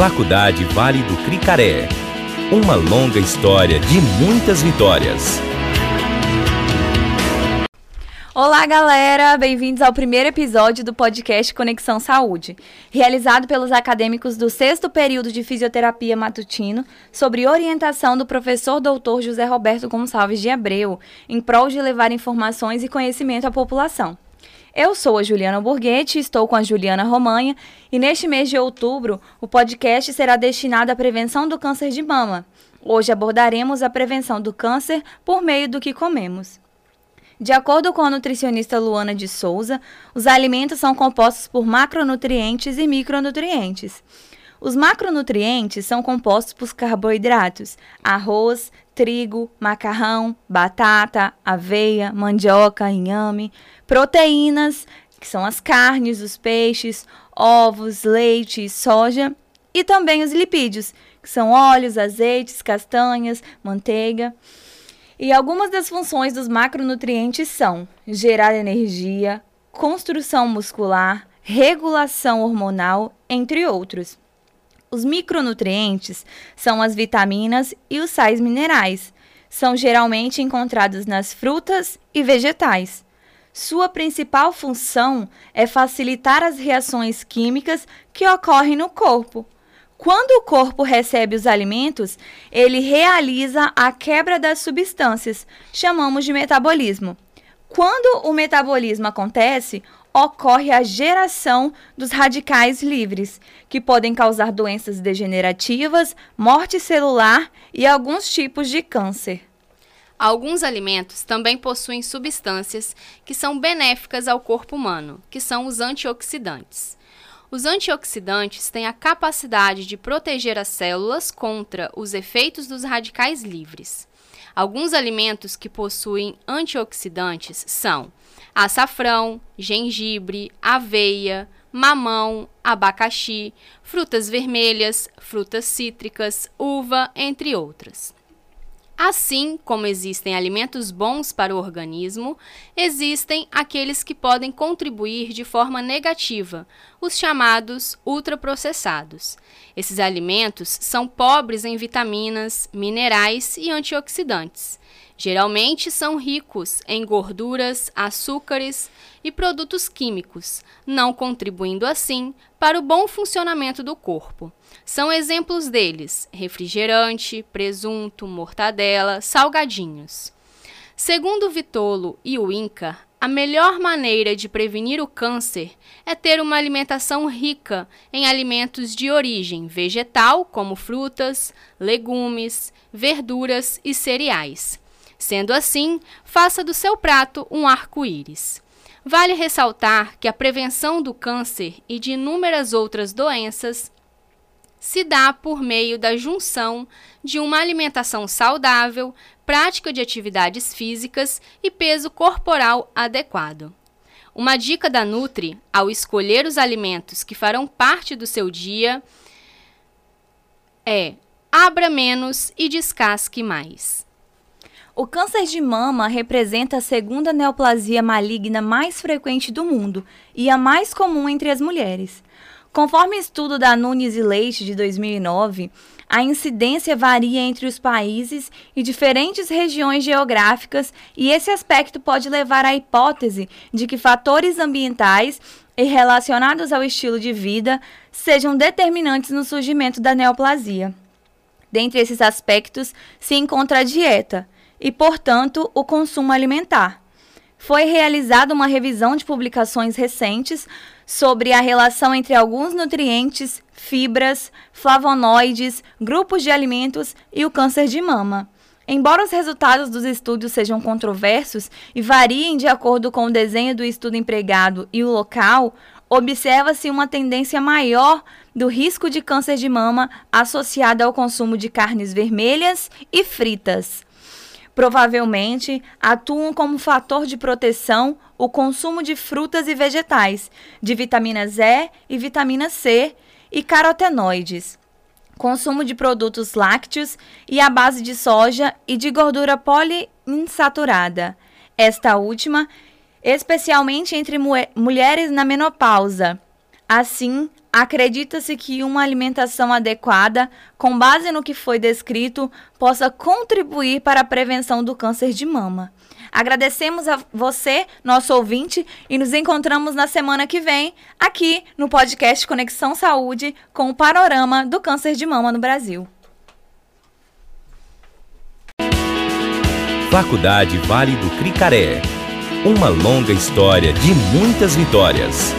Faculdade Vale do Cricaré. Uma longa história de muitas vitórias. Olá, galera! Bem-vindos ao primeiro episódio do podcast Conexão Saúde, realizado pelos acadêmicos do sexto período de fisioterapia matutino, sobre orientação do professor doutor José Roberto Gonçalves de Abreu, em prol de levar informações e conhecimento à população. Eu sou a Juliana Burguete, estou com a Juliana Romanha e neste mês de outubro o podcast será destinado à prevenção do câncer de mama. Hoje abordaremos a prevenção do câncer por meio do que comemos. De acordo com a nutricionista Luana de Souza, os alimentos são compostos por macronutrientes e micronutrientes. Os macronutrientes são compostos por carboidratos, arroz, trigo, macarrão, batata, aveia, mandioca, inhame, proteínas, que são as carnes, os peixes, ovos, leite, soja, e também os lipídios, que são óleos, azeites, castanhas, manteiga. E algumas das funções dos macronutrientes são gerar energia, construção muscular, regulação hormonal, entre outros. Os micronutrientes são as vitaminas e os sais minerais. São geralmente encontrados nas frutas e vegetais. Sua principal função é facilitar as reações químicas que ocorrem no corpo quando o corpo recebe os alimentos, ele realiza a quebra das substâncias, chamamos de metabolismo. Quando o metabolismo acontece, ocorre a geração dos radicais livres, que podem causar doenças degenerativas, morte celular e alguns tipos de câncer. Alguns alimentos também possuem substâncias que são benéficas ao corpo humano, que são os antioxidantes. Os antioxidantes têm a capacidade de proteger as células contra os efeitos dos radicais livres. Alguns alimentos que possuem antioxidantes são açafrão, gengibre, aveia, mamão, abacaxi, frutas vermelhas, frutas cítricas, uva, entre outras. Assim como existem alimentos bons para o organismo, existem aqueles que podem contribuir de forma negativa, os chamados ultraprocessados. Esses alimentos são pobres em vitaminas, minerais e antioxidantes. Geralmente são ricos em gorduras, açúcares e produtos químicos, não contribuindo assim para o bom funcionamento do corpo. São exemplos deles: refrigerante, presunto, mortadela, salgadinhos. Segundo Vitolo e o Inca, a melhor maneira de prevenir o câncer é ter uma alimentação rica em alimentos de origem vegetal, como frutas, legumes, verduras e cereais. Sendo assim, faça do seu prato um arco-íris. Vale ressaltar que a prevenção do câncer e de inúmeras outras doenças se dá por meio da junção de uma alimentação saudável, prática de atividades físicas e peso corporal adequado. Uma dica da Nutri ao escolher os alimentos que farão parte do seu dia é: abra menos e descasque mais. O câncer de mama representa a segunda neoplasia maligna mais frequente do mundo e a mais comum entre as mulheres. Conforme estudo da Nunes e Leite de 2009, a incidência varia entre os países e diferentes regiões geográficas, e esse aspecto pode levar à hipótese de que fatores ambientais e relacionados ao estilo de vida sejam determinantes no surgimento da neoplasia. Dentre esses aspectos se encontra a dieta e, portanto, o consumo alimentar. Foi realizada uma revisão de publicações recentes sobre a relação entre alguns nutrientes, fibras, flavonoides, grupos de alimentos e o câncer de mama. Embora os resultados dos estudos sejam controversos e variem de acordo com o desenho do estudo empregado e o local, observa-se uma tendência maior do risco de câncer de mama associado ao consumo de carnes vermelhas e fritas. Provavelmente atuam como fator de proteção o consumo de frutas e vegetais, de vitaminas E e vitamina C e carotenoides. Consumo de produtos lácteos e à base de soja e de gordura poliinsaturada. Esta última, especialmente entre mu mulheres na menopausa. Assim, acredita-se que uma alimentação adequada, com base no que foi descrito, possa contribuir para a prevenção do câncer de mama. Agradecemos a você, nosso ouvinte, e nos encontramos na semana que vem, aqui no podcast Conexão Saúde, com o panorama do câncer de mama no Brasil. Faculdade Vale do Cricaré. Uma longa história de muitas vitórias.